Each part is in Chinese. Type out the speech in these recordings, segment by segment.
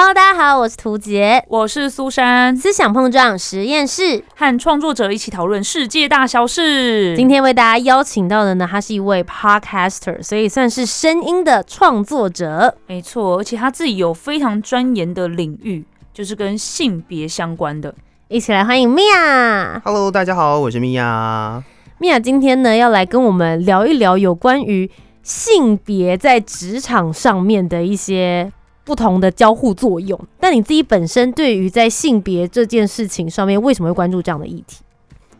Hello，大家好，我是涂杰，我是苏珊，思想碰撞实验室。和创作者一起讨论世界大小事。今天为大家邀请到的呢，他是一位 podcaster，所以算是声音的创作者。没错，而且他自己有非常钻研的领域，就是跟性别相关的。一起来欢迎米娅。Hello，大家好，我是米娅。米娅今天呢，要来跟我们聊一聊有关于性别在职场上面的一些不同的交互作用。但你自己本身对于在性别这件事情上面，为什么会关注这样的议题？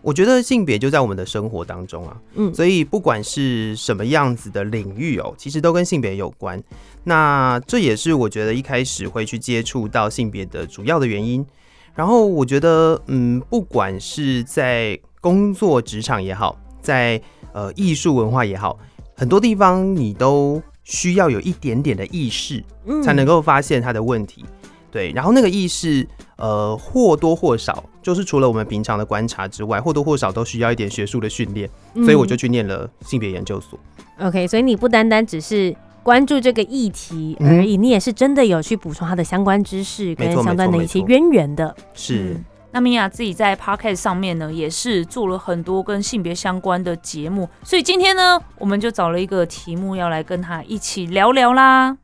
我觉得性别就在我们的生活当中啊，嗯所以不管是什么样子的领域哦，其实都跟性别有关。那这也是我觉得一开始会去接触到性别的主要的原因。然后我觉得，嗯，不管是在工作职场也好，在呃艺术文化也好，很多地方你都需要有一点点的意识，嗯才能够发现他的问题。对，然后那个意识，呃，或多或少，就是除了我们平常的观察之外，或多或少都需要一点学术的训练，所以我就去念了性别研究所。嗯 OK，所以你不单单只是关注这个议题嗯而已，你也是真的有去补充它的相关知识跟相关的一些渊源的。是，嗯那米娅自己在 podcast 上面呢，也是做了很多跟性别相关的节目，所以今天呢，我们就找了一个题目要来跟她一起聊聊啦。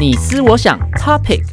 你思我想，Topic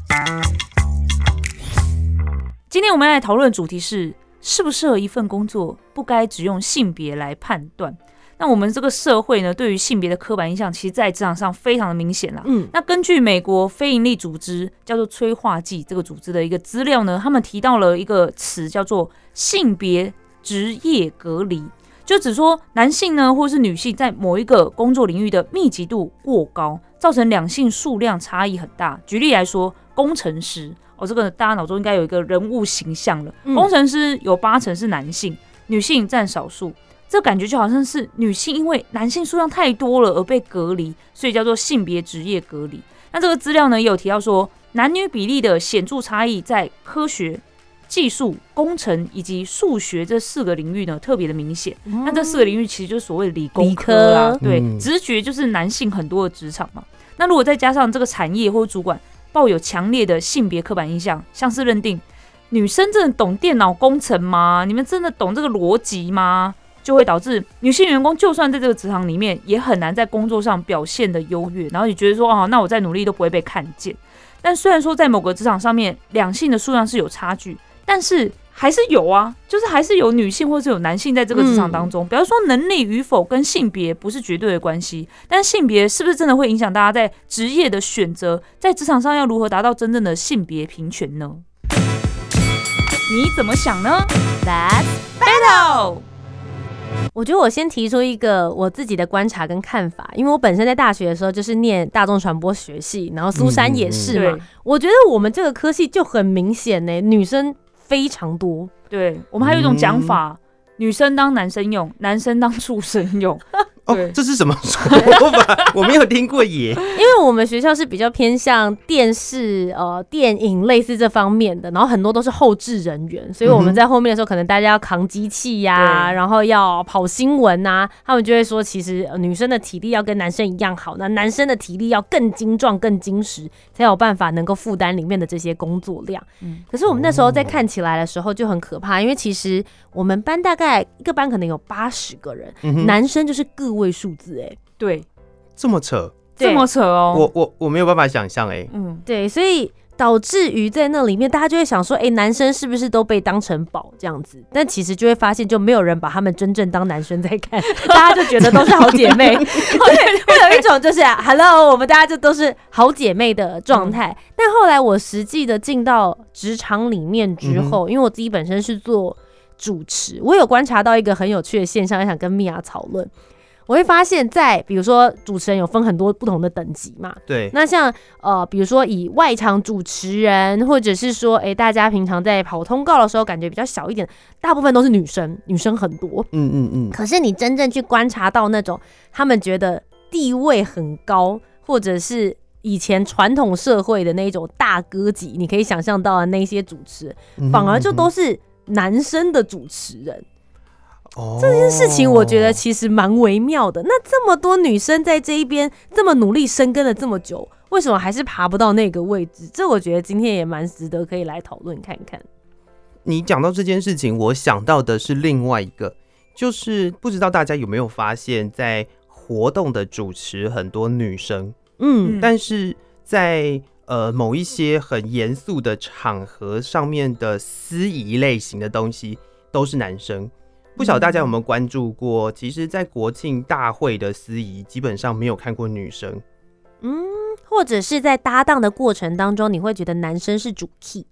今天我们要来讨论的主题是：适不适合一份工作，不该只用性别来判断。那我们这个社会呢，对于性别的刻板印象，其实在职场上非常的明显啦。嗯，那根据美国非营利组织叫做催化剂这个组织的一个资料呢，他们提到了一个词叫做性别职业隔离，就只说男性呢或是女性在某一个工作领域的密集度过高，造成两性数量差异很大。举例来说，工程师哦，这个大家脑中应该有一个人物形象了，嗯工程师有八成是男性，女性占少数。这感觉就好像是女性因为男性数量太多了而被隔离，所以叫做性别职业隔离。那这个资料呢也有提到说，男女比例的显著差异在科学、技术、工程以及数学这四个领域呢特别的明显。那这四个领域其实就是所谓的理工科啦，科对，嗯直觉就是男性很多的职场嘛。那如果再加上这个产业或者主管抱有强烈的性别刻板印象，像是认定女生真的懂电脑工程吗？你们真的懂这个逻辑吗？就会导致女性员工就算在这个职场里面，也很难在工作上表现的优越，然后也觉得说，哦，那我再努力都不会被看见。但虽然说在某个职场上面，两性的数量是有差距，但是还是有啊，就是还是有女性或是有男性在这个职场当中。比方说能力与否跟性别不是绝对的关系，但性别是不是真的会影响大家在职业的选择，在职场上要如何达到真正的性别平权呢？你怎么想呢 That's？Battle。我觉得我先提出一个我自己的观察跟看法，因为我本身在大学的时候就是念大众传播学系，然后苏珊也是嘛。对我觉得我们这个科系就很明显呢，女生非常多。对，我们还有一种讲法，女生当男生用，男生当畜生用。哦对，这是什么说法？我没有听过耶。因为我们学校是比较偏向电视、呃电影类似这方面的，然后很多都是后置人员，所以我们在后面的时候，可能大家要扛机器呀、对然后要跑新闻呐、他们就会说，其实、呃女生的体力要跟男生一样好，那男生的体力要更精壮、更精实，才有办法能够负担里面的这些工作量。嗯可是我们那时候在看起来的时候就很可怕，因为其实我们班大概一个班可能有八十个人，嗯男生就是个位数字，哎，对，这么扯，这么扯哦。我我我没有办法想象哎。嗯，对，所以导致于在那里面，大家就会想说，哎、男生是不是都被当成宝这样子？但其实就会发现，就没有人把他们真正当男生在看，大家就觉得都是好姐妹，对，会有一种就是、啊、，hello，我们大家就都是好姐妹的状态。但后来我实际的进到职场里面之后，因为我自己本身是做主持，我有观察到一个很有趣的现象，想跟米娅讨论。我会发现在，比如说主持人有分很多不同的等级嘛，对，那像呃，比如说以外场主持人，或者是说，哎、大家平常在跑通告的时候，感觉比较小一点，大部分都是女生，女生很多。嗯嗯嗯，可是你真正去观察到那种他们觉得地位很高，或者是以前传统社会的那一种大哥级，你可以想象到的那些主持反而就都是是男生的主持人。这件事情我觉得其实蛮微妙的。那这么多女生在这一边这么努力深耕了这么久，为什么还是爬不到那个位置？这我觉得今天也蛮值得可以来讨论看看。你讲到这件事情，我想到的是另外一个，就是不知道大家有没有发现，在活动的主持很多女生，嗯，但是在呃某一些很严肃的场合上面的司仪类型的东西都是男生。不晓得大家有没有关注过？其实，在国庆大会的司仪基本上没有看过女生。嗯或者是在搭档的过程当中，你会觉得男生是主 key。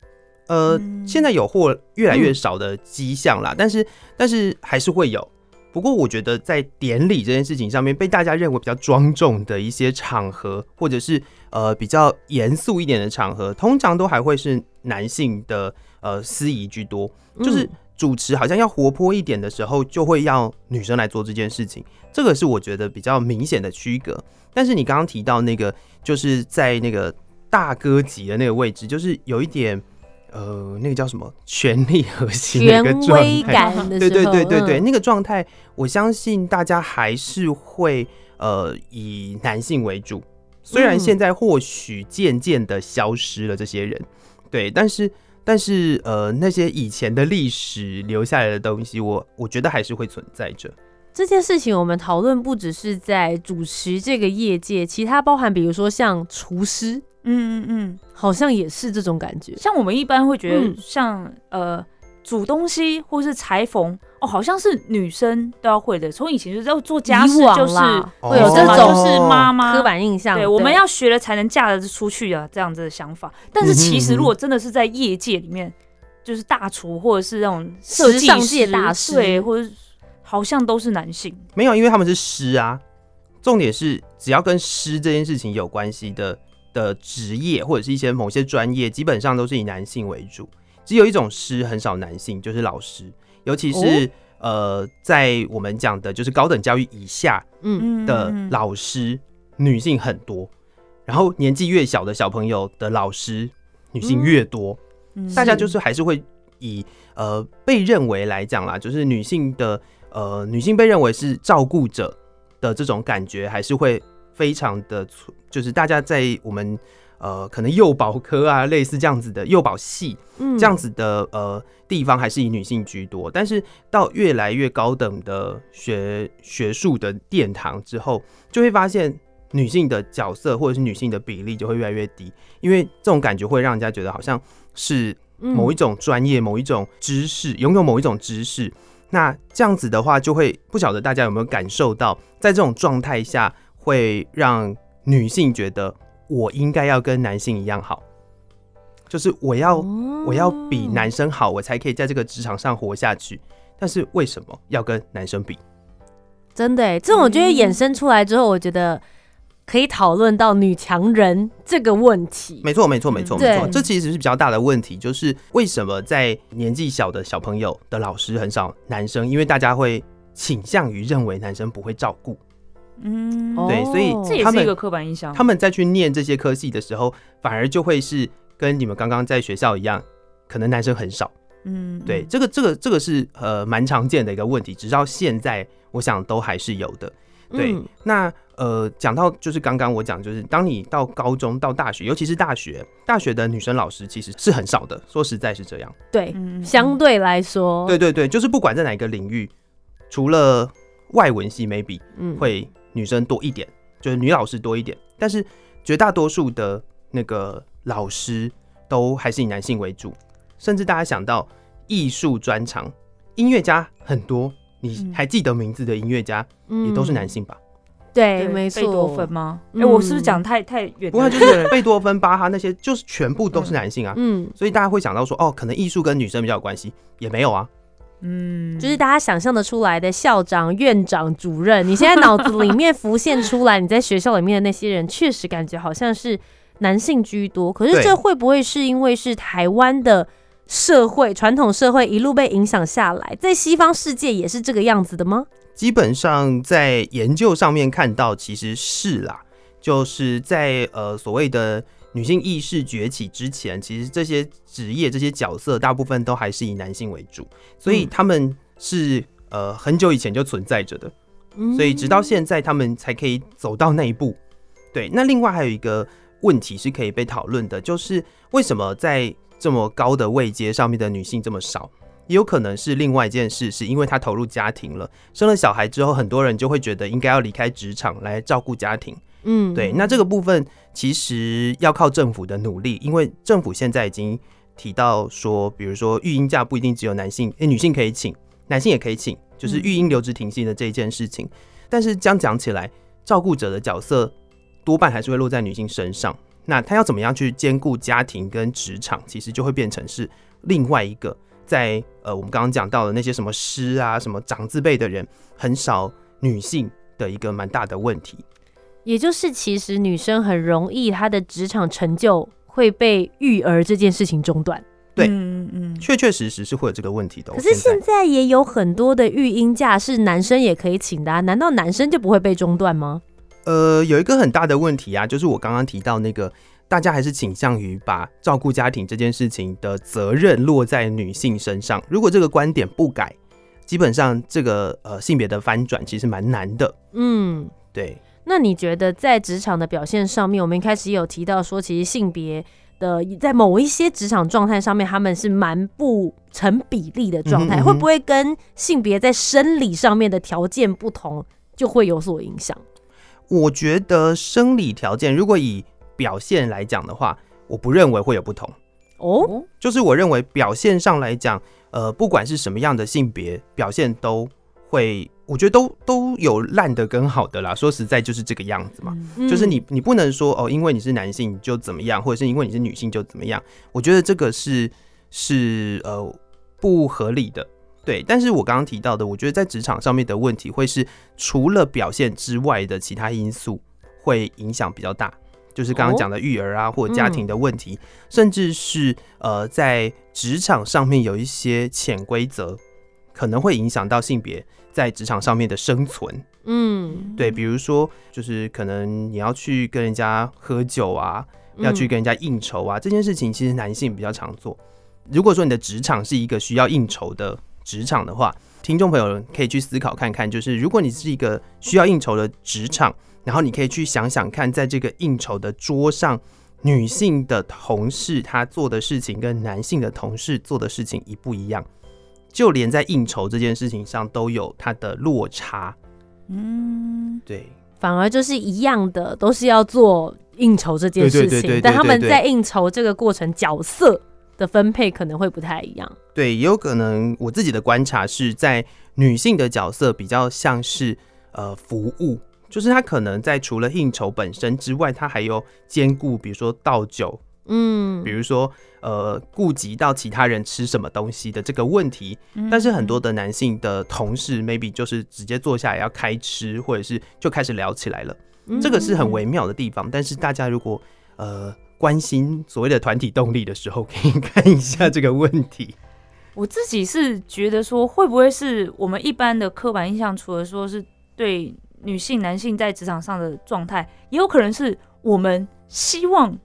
呃，嗯现在有或越来越少的迹象啦，但是但是还是会有。不过我觉得在典礼这件事情上面，被大家认为比较庄重的一些场合，或者是呃比较严肃一点的场合，通常都还会是男性的呃司仪居多，就是嗯主持好像要活泼一点的时候，就会要女生来做这件事情，这个是我觉得比较明显的区隔。但是你刚刚提到那个，就是在那个大哥级的那个位置，就是有一点。呃，那个叫什么权力核心的一权个状威态，对对对对对，嗯那个状态，我相信大家还是会呃以男性为主。虽然嗯现在或许渐渐的消失了这些人，对，但是但是呃那些以前的历史留下来的东西，我我觉得还是会存在着。这件事情我们讨论不只是在主持这个业界，其他包含比如说像厨师，嗯嗯嗯，好像也是这种感觉。像我们一般会觉得嗯像、呃煮东西或是裁缝哦，好像是女生都要会的。从以前就是要做家事就是会有这嘛种就是妈妈刻板印象。对，我们要学了才能嫁得出去啊，这样子的想法。但是其实如果真的是在业界里面，就是大厨或者是那种设计界师大师对，或者好像都是男性。没有，因为他们是师啊。重点是，只要跟师这件事情有关系的的职业，或者是一些某些专业，基本上都是以男性为主。只有一种师很少男性，就是老师，尤其是、呃，在我们讲的就是高等教育以下嗯，嗯的嗯老师，女性很多。然后年纪越小的小朋友的老师，女性越多。嗯大家就是还是会以呃被认为来讲啦，就是女性的呃女性被认为是照顾者的这种感觉，还是会非常的，就是大家在我们呃可能幼保科啊类似这样子的幼保系嗯这样子的呃地方，还是以女性居多。但是到越来越高等的学学术的殿堂之后，就会发现。女性的角色或者是女性的比例就会越来越低，因为这种感觉会让人家觉得好像是嗯某一种专业、某一种知识，拥有某一种知识。那这样子的话，就会不晓得大家有没有感受到，在这种状态下，会让女性觉得我应该要跟男性一样好，就是我要、哦我要比男生好，我才可以在这个职场上活下去。但是为什么要跟男生比？真的欸，这种就会衍生出来之后，我觉得可以讨论到女强人这个问题。没错，没错，没错，嗯没错。这其实是比较大的问题，就是为什么在年纪小的小朋友的老师很少男生，因为大家会倾向于认为男生不会照顾。嗯，哦对所以这也他们是一个刻板印象。他们再去念这些科系的时候，反而就会是跟你们刚刚在学校一样，可能男生很少。嗯，对，嗯这个这个这个是呃蛮常见的一个问题，直到现在我想都还是有的。对，嗯那呃讲到就是刚刚我讲，就是当你到高中到大学，尤其是大学，大学的女生老师其实是很少的，说实在是这样。对，相对来说，对对对，就是不管在哪一个领域，除了外文系 maybe 嗯，会女生多一点，就是女老师多一点，但是绝大多数的那个老师都还是以男性为主，甚至大家想到艺术专长，音乐家很多，你嗯还记得名字的音乐家也都是男嗯。性吧？对，对没错。贝多芬吗？哎、嗯我是不是讲太太远？不过就是贝多芬、巴哈那些，就是全部都是男性啊，嗯，所以大家会想到说，哦，可能艺术跟女生比较有关系，也没有啊，嗯，就是大家想象的出来的校长、院长、主任，你现在脑子里面浮现出来，你在学校里面的那些人，确实感觉好像是男性居多。可是这会不会是因为是台湾的社会传统社会一路被影响下来，在西方世界也是这个样子的吗？基本上在研究上面看到，其实是啦，就是在呃所谓的女性意识崛起之前，其实这些职业、这些角色大部分都还是以男性为主，所以嗯他们是呃很久以前就存在着的。嗯所以直到现在他们才可以走到那一步。对，那另外还有一个问题是可以被讨论的，就是为什么在这么高的位阶上面的女性这么少？也有可能是另外一件事，是因为她投入家庭了，生了小孩之后，很多人就会觉得应该要离开职场来照顾家庭。嗯对，那这个部分其实要靠政府的努力，因为政府现在已经提到说，比如说育婴假不一定只有男性，诶、女性可以请，男性也可以请，就是育婴留职停薪的这一件事情。但是这样讲起来，照顾者的角色多半还是会落在女性身上。那她要怎么样去兼顾家庭跟职场，其实就会变成是另外一个在呃我们刚刚讲到的那些什么师啊、什么长字辈的人，很少女性的一个蛮大的问题。也就是其实女生很容易她的职场成就会被育儿这件事情中断。对嗯嗯，确确实实是会有这个问题的哦。可是现在也有很多的育婴假是男生也可以请的、啊，难道男生就不会被中断吗？呃有一个很大的问题啊，就是我刚刚提到那个，大家还是倾向于把照顾家庭这件事情的责任落在女性身上。如果这个观点不改，基本上这个呃性别的翻转其实蛮难的。嗯，对，那你觉得在职场的表现上面，我们一开始有提到说，其实性别的在某一些职场状态上面，他们是蛮不成比例的状态，嗯哼嗯哼会不会跟性别在生理上面的条件不同，就会有所影响？我觉得生理条件如果以表现来讲的话，我不认为会有不同。哦，就是我认为表现上来讲，呃，不管是什么样的性别表现，都会，我觉得都都有烂的跟好的啦。说实在，就是这个样子嘛。嗯就是你，你不能说哦，因为你是男性就怎么样，或者是因为你是女性就怎么样。我觉得这个是是呃不合理的。对，但是我刚刚提到的，我觉得在职场上面的问题，会是除了表现之外的其他因素会影响比较大，就是刚刚讲的育儿啊，或者家庭的问题，甚至是呃在职场上面有一些潜规则，可能会影响到性别在职场上面的生存。嗯，对，比如说，就是可能你要去跟人家喝酒啊，嗯要去跟人家应酬啊，这件事情其实男性比较常做。如果说你的职场是一个需要应酬的职场的话，听众朋友可以去思考看看，就是如果你是一个需要应酬的职场，然后你可以去想想看，在这个应酬的桌上，女性的同事她做的事情跟男性的同事做的事情一不一样，就连在应酬这件事情上都有它的落差。嗯，对，反而就是一样的，都是要做应酬这件事情，但他们在应酬这个过程角色的分配可能会不太一样。对，也有可能我自己的观察是在女性的角色比较像是呃服务，就是她可能在除了应酬本身之外，她还有兼顾，比如说倒酒，嗯比如说呃顾及到其他人吃什么东西的这个问题。嗯但是很多的男性的同事，maybe 就是直接坐下来要开吃，或者是就开始聊起来了。嗯这个是很微妙的地方，但是大家如果呃关心所谓的团体动力的时候，可以看一下这个问题。我自己是觉得说，会不会是我们一般的刻板印象，除了说是对女性、男性在职场上的状态，也有可能是我们希望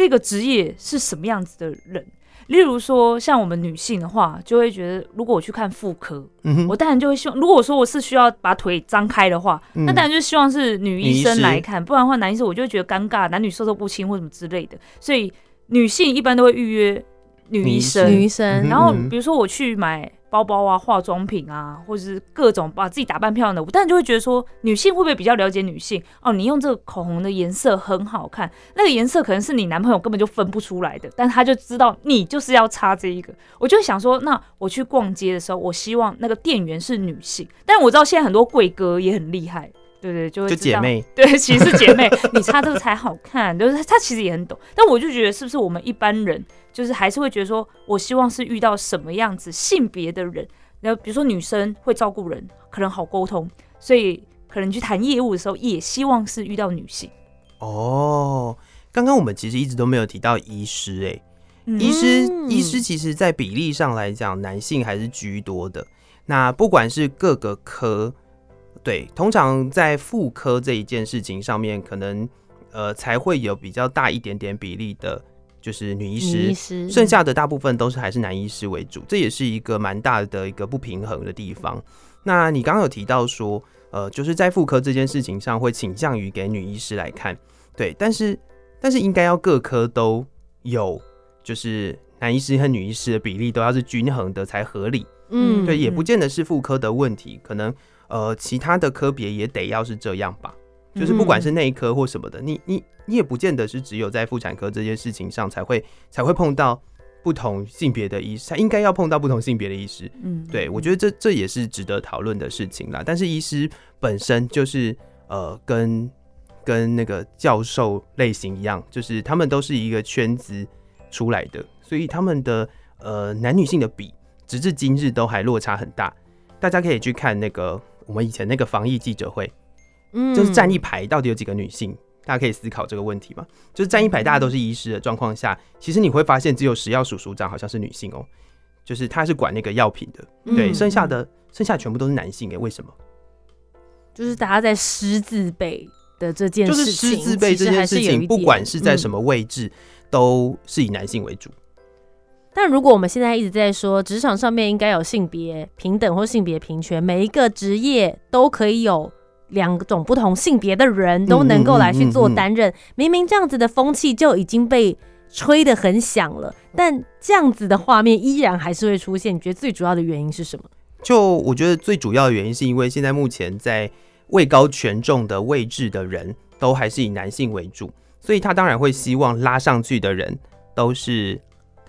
这个职业是什么样子的人。例如说，像我们女性的话，就会觉得，如果我去看妇科，嗯，我当然就会希望，如果说我是需要把腿张开的话，嗯。那当然就希望是女医生来看，不然的话男医生我就会觉得尴尬，男女授受不亲或什么之类的。所以女性一般都会预约女医生，女医生，嗯然后嗯比如说我去买包包啊、化妆品啊，或者是各种把自己打扮漂亮的，我当然就会觉得说，女性会不会比较了解女性？哦，你用这个口红的颜色很好看，那个颜色可能是你男朋友根本就分不出来的，但他就知道你就是要擦这一个。我就想说，那我去逛街的时候，我希望那个店员是女性，但我知道现在很多贵哥也很厉害。对对，就会就姐妹，对，其实是姐妹，你擦这个才好看。就是她她其实也很懂，但我就觉得是不是我们一般人，就是还是会觉得说，我希望是遇到什么样子性别的人，然后比如说女生会照顾人，可能好沟通，所以可能去谈业务的时候，也希望是遇到女性。哦，刚刚我们其实一直都没有提到医师、欸，嗯医师嗯医师其实在比例上来讲，男性还是居多的。那不管是各个科，对，通常在妇科这一件事情上面，可能呃才会有比较大一点点比例的，就是女医师剩下的大部分都是还是男医师为主，这也是一个蛮大的一个不平衡的地方。那你刚刚有提到说，呃，就是在妇科这件事情上会倾向于给女医师来看，对，但是但是应该要各科都有，就是男医师和女医师的比例都要是均衡的才合理。嗯，对，也嗯不见得是妇科的问题，可能呃其他的科别也得要是这样吧。就是不管是内科或什么的，你你你也不见得是只有在妇产科这件事情上才会才会碰到不同性别的医师，他应该要碰到不同性别的医师。嗯，对我觉得这这也是值得讨论的事情啦。但是医师本身就是呃跟跟那个教授类型一样，就是他们都是一个圈子出来的，所以他们的呃男女性的比，直至今日都还落差很大。大家可以去看那个我们以前那个防疫记者会，嗯就是站一排到底有几个女性？大家可以思考这个问题嘛。就是站一排大家都是医师的状况下，其实你会发现只有食药署署长好像是女性哦、就是他是管那个药品的，对，嗯剩下的剩下全部都是男性诶、为什么？就是大家在狮字辈的这件就是事情，师字辈这件事情，不管是在什么。么位置，都是以男性为主。但如果我们现在一直在说职场上面应该有性别平等或性别平权，每一个职业都可以有两种不同性别的人都能够来去做担任，明明这样子的风气就已经被吹得很响了，但这样子的画面依然还是会出现。你觉得最主要的原因是什么？就我觉得最主要的原因，是因为现在目前在位高权重的位置的人，都还是以男性为主，所以他当然会希望拉上去的人都是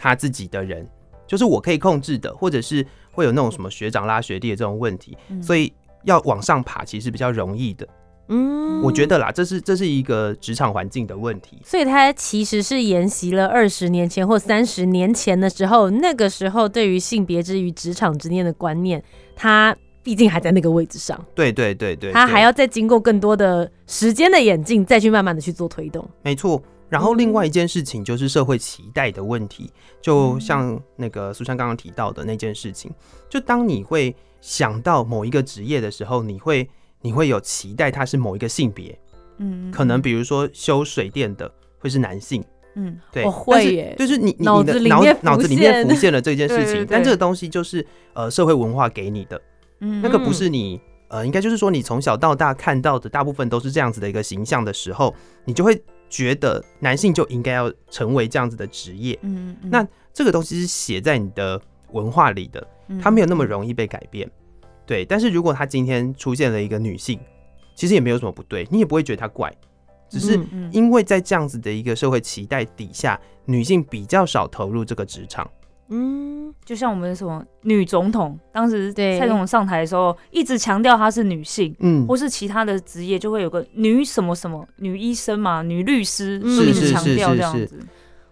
他自己的人，就是我可以控制的，或者是会有那种什么学长拉学弟的这种问题，嗯所以要往上爬其实比较容易的。嗯，我觉得啦，这是这是一个职场环境的问题。所以他其实是沿袭了二十年前或三十年前的时候，那个时候对于性别之于职场之间的观念，他毕竟还在那个位置上，对对对对，对他还要再经过更多的时间的演进，再去慢慢的去做推动。没错。然后另外一件事情就是社会期待的问题，就像那个苏珊刚刚提到的那件事情，就当你会想到某一个职业的时候，你会你会有期待它是某一个性别，嗯，可能比如说修水电的会是男性，嗯对，我会就是你你脑你的脑脑子里面浮现了这件事情，但这个东西就是呃社会文化给你的，嗯。那个不是你呃，应该就是说你从小到大看到的大部分都是这样子的一个形象的时候，你就会觉得男性就应该要成为这样子的职业。嗯，嗯那这个东西是写在你的文化里的，嗯它没有那么容易被改变。对，但是如果他今天出现了一个女性，其实也没有什么不对，你也不会觉得她怪，只是因为在这样子的一个社会期待底下，女性比较少投入这个职场。嗯，就像我们什么女总统，当时对蔡总统上台的时候，一直强调她是女性，嗯，或是其他的职业就会有个女什么什么女医生嘛、女律师，嗯就一直强调是是这样子。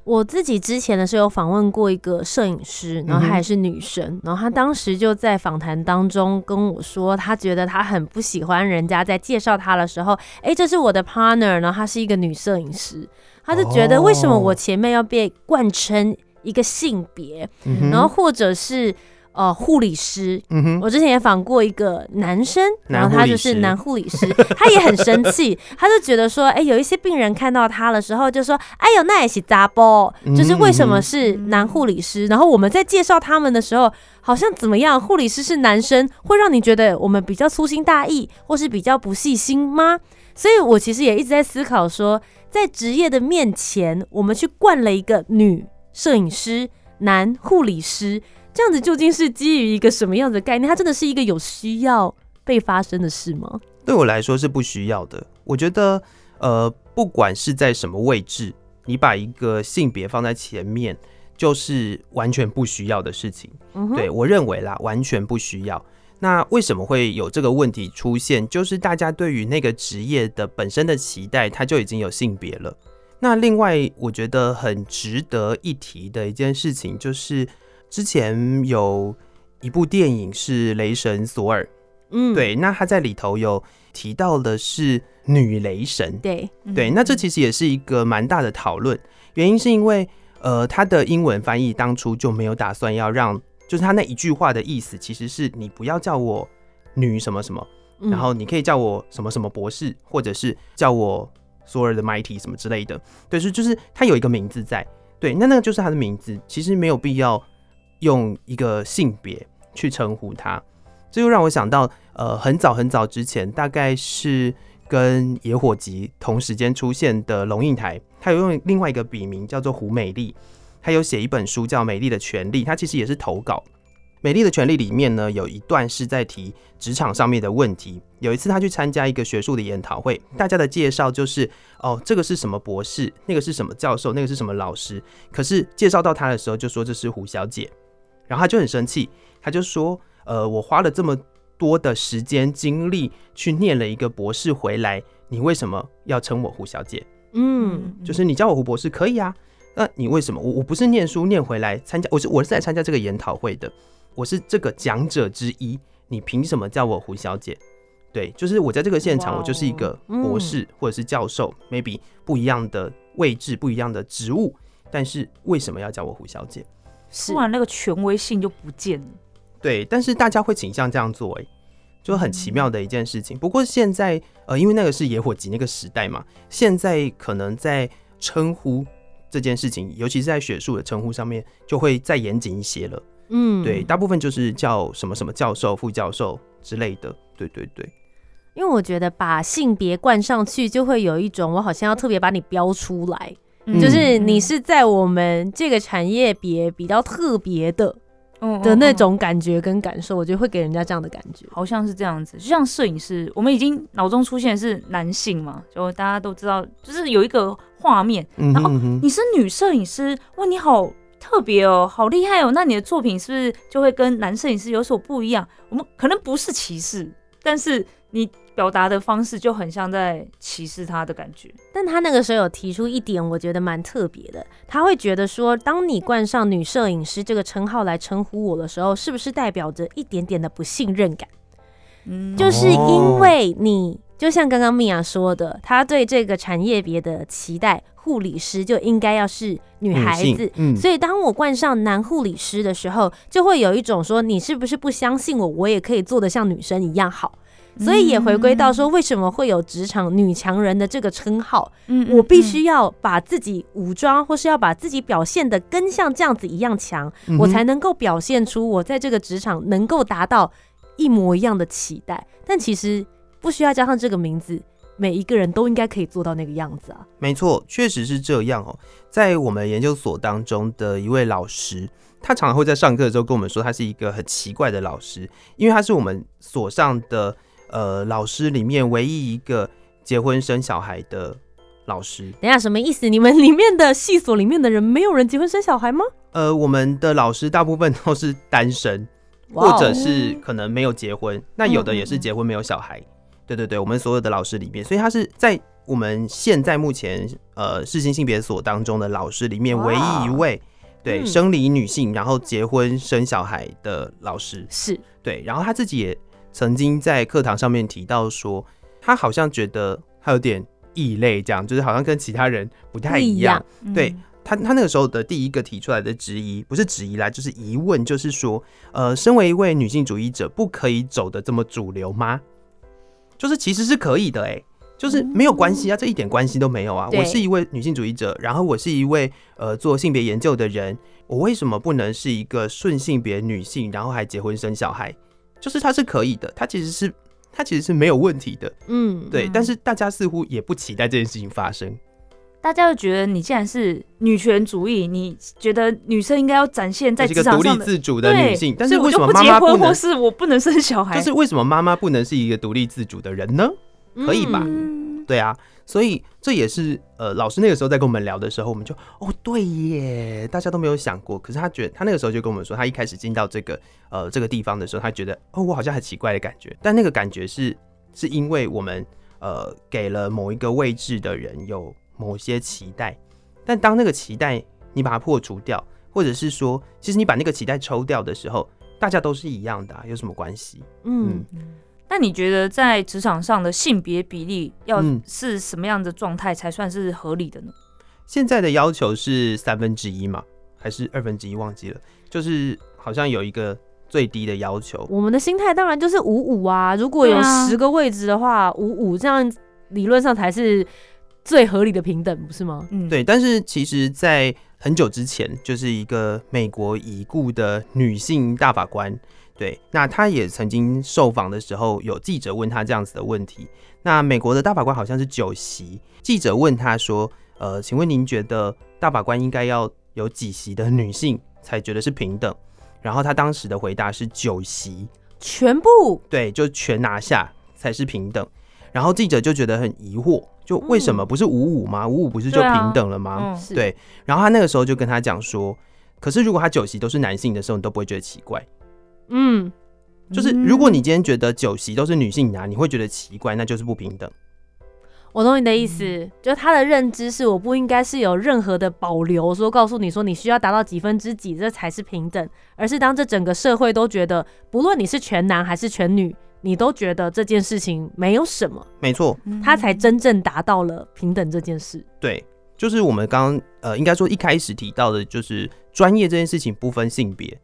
我自己之前的时候有访问过一个摄影师，然后她也是女生，然后她当时就在访谈当中跟我说，她觉得她很不喜欢人家在介绍她的时候，哎，这是我的 partner，然后她是一个女摄影师，她就觉得为什么我前面要被冠称一个性别，嗯然后或者是呃护理师，我之前也访过一个男生，然后他就是男男护理师，他也很生气，他就觉得说，哎、有一些病人看到他的时候就说，哎呦，那也是杂波，就是为什么是男护理师？然后我们在介绍他们的时候，好像怎么样，护理师是男生，会让你觉得我们比较粗心大意，或是比较不细心吗？所以我其实也一直在思考说，在职业的面前，我们去冠了一个女摄影师、男护理师。这样子究竟是基于一个什么样的概念？它真的是一个有需要被发生的事吗？对我来说是不需要的。我觉得，呃，不管是在什么位置，你把一个性别放在前面，就是完全不需要的事情。嗯，对我认为啦，完全不需要。那为什么会有这个问题出现？就是大家对于那个职业的本身的期待，它就已经有性别了。那另外，我觉得很值得一提的一件事情，就是之前有一部电影是《雷神索尔》，嗯，对，那他在里头有提到的是女雷神，对，对，那这其实也是一个蛮大的讨论，原因是因为呃，他的英文翻译当初就没有打算要让，就是他那一句话的意思其实是你不要叫我女什么什么，嗯。然后你可以叫我什么什么博士，或者是叫我所有的 Mighty 什么之类的，对，是就是他有一个名字在，对，那那个就是他的名字，其实没有必要用一个性别去称呼他，这又让我想到，呃，很早很早之前，大概是跟野火集同时间出现的龙应台，他有用另外一个笔名叫做胡美丽，他有写一本书叫《美丽的权利》，他其实也是投稿。《美丽的权利》里面呢，有一段是在提职场上面的问题。有一次，他去参加一个学术的研讨会，大家的介绍就是：哦，这个是什么博士，那个是什么教授，那个是什么老师。可是介绍到他的时候，就说这是胡小姐，然后他就很生气，他就说：呃，我花了这么多的时间精力去念了一个博士回来，你为什么要称我胡小姐？嗯，就是你叫我胡博士可以啊，那你为什么我我不是念书念回来参加，我是我是来参加这个研讨会的，我是这个讲者之一，你凭什么叫我胡小姐？对，就是我在这个现场，我就是一个博士或者是教授、m a y b e 不一样的位置、不一样的职务，但是为什么要叫我胡小姐？是突然那个权威性就不见了。对，但是大家会倾向这样做、欸，就很奇妙的一件事情。不过现在，呃，因为那个是野火集那个时代嘛，现在可能在称呼这件事情，尤其是在学术的称呼上面，就会再严谨一些了。嗯，对，大部分就是叫什么什么教授、副教授之类的。对对对，因为我觉得把性别冠上去，就会有一种我好像要特别把你标出来，嗯就是你是在我们这个产业别比较特别的嗯的那，种感觉跟感受，我觉得会给人家这样的感觉。好像是这样子。就像摄影师，我们已经脑中出现的是男性嘛，就大家都知道，就是有一个画面，然后你是女摄影师，哇，你好特别哦，好厉害哦。那你的作品是不是就会跟男摄影师有所不一样？我们可能不是歧视，但是你表达的方式就很像在歧视他的感觉。但他那个时候有提出一点，我觉得蛮特别的。他会觉得说，当你冠上女摄影师这个称号来称呼我的时候，是不是代表着一点点的不信任感？嗯，就是因为你，就像刚刚米娅说的，她对这个产业别的期待，护理师就应该要是女孩子。嗯，所以，当我冠上男护理师的时候，就会有一种说你是不是不相信我，我也可以做得像女生一样好。所以也回归到说，为什么会有职场女强人的这个称号？嗯我必须要把自己武装，或是要把自己表现的跟像这样子一样强，我才能够表现出我在这个职场能够达到一模一样的期待。但其实不需要加上这个名字，每一个人都应该可以做到那个样子啊。没错，确实是这样哦。在我们研究所当中的一位老师，他常常会在上课的时候跟我们说，他是一个很奇怪的老师，因为他是我们所上的呃老师里面唯一一个结婚生小孩的老师。等一下什么意思？你们里面的系所里面的人没有人结婚生小孩吗？呃，我们的老师大部分都是单身，或者是可能没有结婚，那有的也是结婚没有小孩。对对对，我们所有的老师里面，所以他是在我们现在目前呃世新性别所当中的老师里面唯一一位对嗯生理女性，然后结婚生小孩的老师。是对，然后他自己也曾经在课堂上面提到说，他好像觉得他有点异类，这样就是好像跟其他人不太一样。嗯对他他那个时候的第一个提出来的质疑，不是质疑啦，就是疑问，就是说，呃，身为一位女性主义者，不可以走的这么主流吗？就是其实是可以的、欸，就是没有关系啊，这一点关系都没有啊。我是一位女性主义者，然后我是一位呃做性别研究的人，我为什么不能是一个顺性别女性，然后还结婚生小孩？就是它是可以的，它其实是它其实是没有问题的，嗯，对。嗯但是大家似乎也不期待这件事情发生。大家就觉得你既然是女权主义，你觉得女生应该要展现在这个独立自主的女性，但是为什么妈妈不能或？是我不能生小孩？就是为什么妈妈不能是一个独立自主的人呢？可以吧嗯对啊，所以这也是呃，老师那个时候在跟我们聊的时候，我们就哦，对耶，大家都没有想过。可是他觉得他那个时候就跟我们说，他一开始进到这个呃这个地方的时候，他觉得哦，我好像很奇怪的感觉。但那个感觉是是因为我们呃给了某一个位置的人有某些期待，但当那个期待你把它破除掉，或者是说，其实你把那个期待抽掉的时候，大家都是一样的、啊，有什么关系？嗯嗯，那你觉得在职场上的性别比例要嗯是什么样的状态才算是合理的呢？现在的要求是三分之一嘛，还是二分之一？忘记了，就是好像有一个最低的要求。我们的心态当然就是五五啊，如果有十个位置的话，五五这样理论上才是最合理的平等，不是吗？嗯，对，但是其实，在很久之前，就是一个美国已故的女性大法官，对，那她也曾经受访的时候，有记者问她这样子的问题。那美国的大法官好像是酒席，记者问她说：“呃，请问您觉得大法官应该要有几席的女性才觉得是平等？”然后她当时的回答是九席，全部对，就全拿下才是平等。然后记者就觉得很疑惑，就为什么不是五五吗？五五不是就平等了吗？对，然后他那个时候就跟他讲说，可是如果他酒席都是男性的时候，你都不会觉得奇怪。嗯，就是如果你今天觉得酒席都是女性拿，你会觉得奇怪，那就是不平等。我懂你的意思，就他的认知是我不应该是有任何的保留，说告诉你说你需要达到几分之几，这才是平等，而是当这整个社会都觉得，不论你是全男还是全女，你都觉得这件事情没有什么，没错，他才真正达到了平等这件事。对，就是我们刚刚呃，应该说一开始提到的，就是专业这件事情不分性别，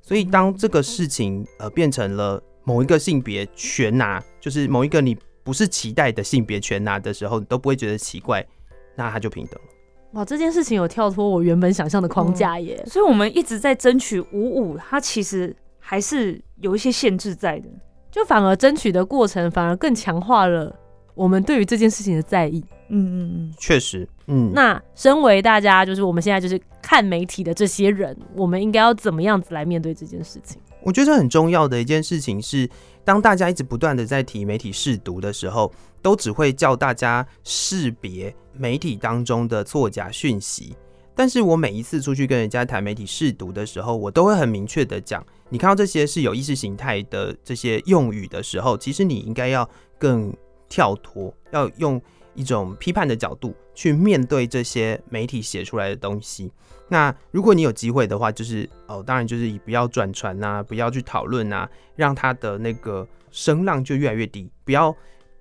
所以当这个事情呃变成了某一个性别全拿，就是某一个你不是期待的性别全拿的时候，你都不会觉得奇怪，那他就平等了。哇，这件事情有跳脱我原本想象的框架耶。所以我们一直在争取五五，它其实还是有一些限制在的。就反而争取的过程，反而更强化了我们对于这件事情的在意。嗯嗯嗯，确实，嗯，那身为大家，就是我们现在就是看媒体的这些人，我们应该要怎么样子来面对这件事情？我觉得很重要的一件事情是，当大家一直不断的在提媒体试读的时候，都只会叫大家识别媒体当中的作假讯息。但是我每一次出去跟人家谈媒体试读的时候，我都会很明确的讲，你看到这些是有意识形态的这些用语的时候，其实你应该要更跳脱，要用一种批判的角度去面对这些媒体写出来的东西。那如果你有机会的话，就是哦，当然就是以不要转传呐，不要去讨论啊，让它的那个声浪就越来越低，不要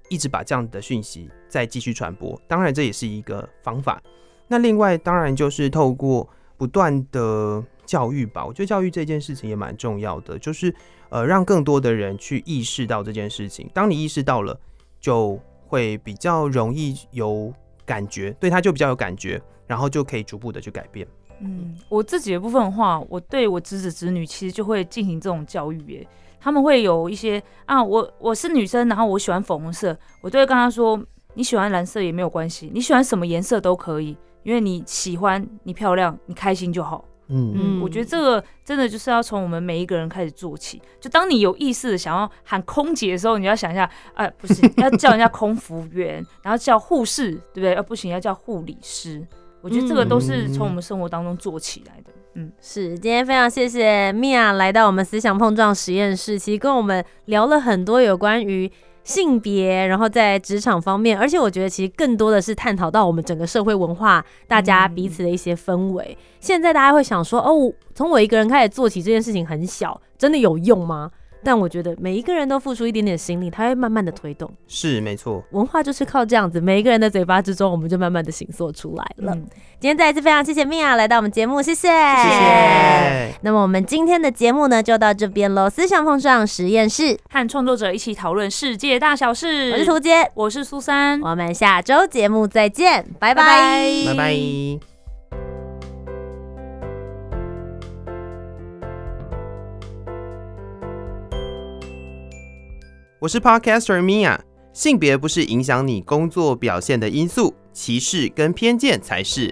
一直把这样的讯息再继续传播。当然这也是一个方法。那另外当然就是透过不断的教育吧，我觉得教育这件事情也蛮重要的，就是呃让更多的人去意识到这件事情。当你意识到了，就会比较容易有感觉，对它就比较有感觉，然后就可以逐步的去改变。嗯，我自己的部分的话，我对我侄子侄女其实就会进行这种教育耶。他们会有一些啊，我我是女生，然后我喜欢粉红色，我都会跟他说，你喜欢蓝色也没有关系，你喜欢什么颜色都可以，因为你喜欢，你漂亮，你开心就好。嗯嗯，我觉得这个真的就是要从我们每一个人开始做起。就当你有意识的想要喊空姐的时候，你要想一下，哎、不是，要叫人家空服员，然后叫护士，对不对？要不行，要叫护理师。我觉得这个都是从我们生活当中做起来的。嗯，是，今天非常谢谢米娅来到我们思想碰撞实验室，其实跟我们聊了很多有关于性别，然后在职场方面，而且我觉得其实更多的是探讨到我们整个社会文化，大家彼此的一些氛围。现在大家会想说，哦，从我一个人开始做起这件事情很小，真的有用吗？但我觉得每一个人都付出一点点心力，它会慢慢的推动。是没错。文化就是靠这样子，每一个人的嘴巴之中，我们就慢慢的形塑出来了。嗯今天再一次非常谢谢米娅来到我们节目，谢谢，谢谢。那么我们今天的节目呢，就到这边喽。思想碰撞实验室，和创作者一起讨论世界大小事。我是涂杰，我是苏珊，我们下周节目再见，拜拜拜，拜我是 Podcaster Mia，性别不是影响你工作表现的因素，歧视跟偏见才是。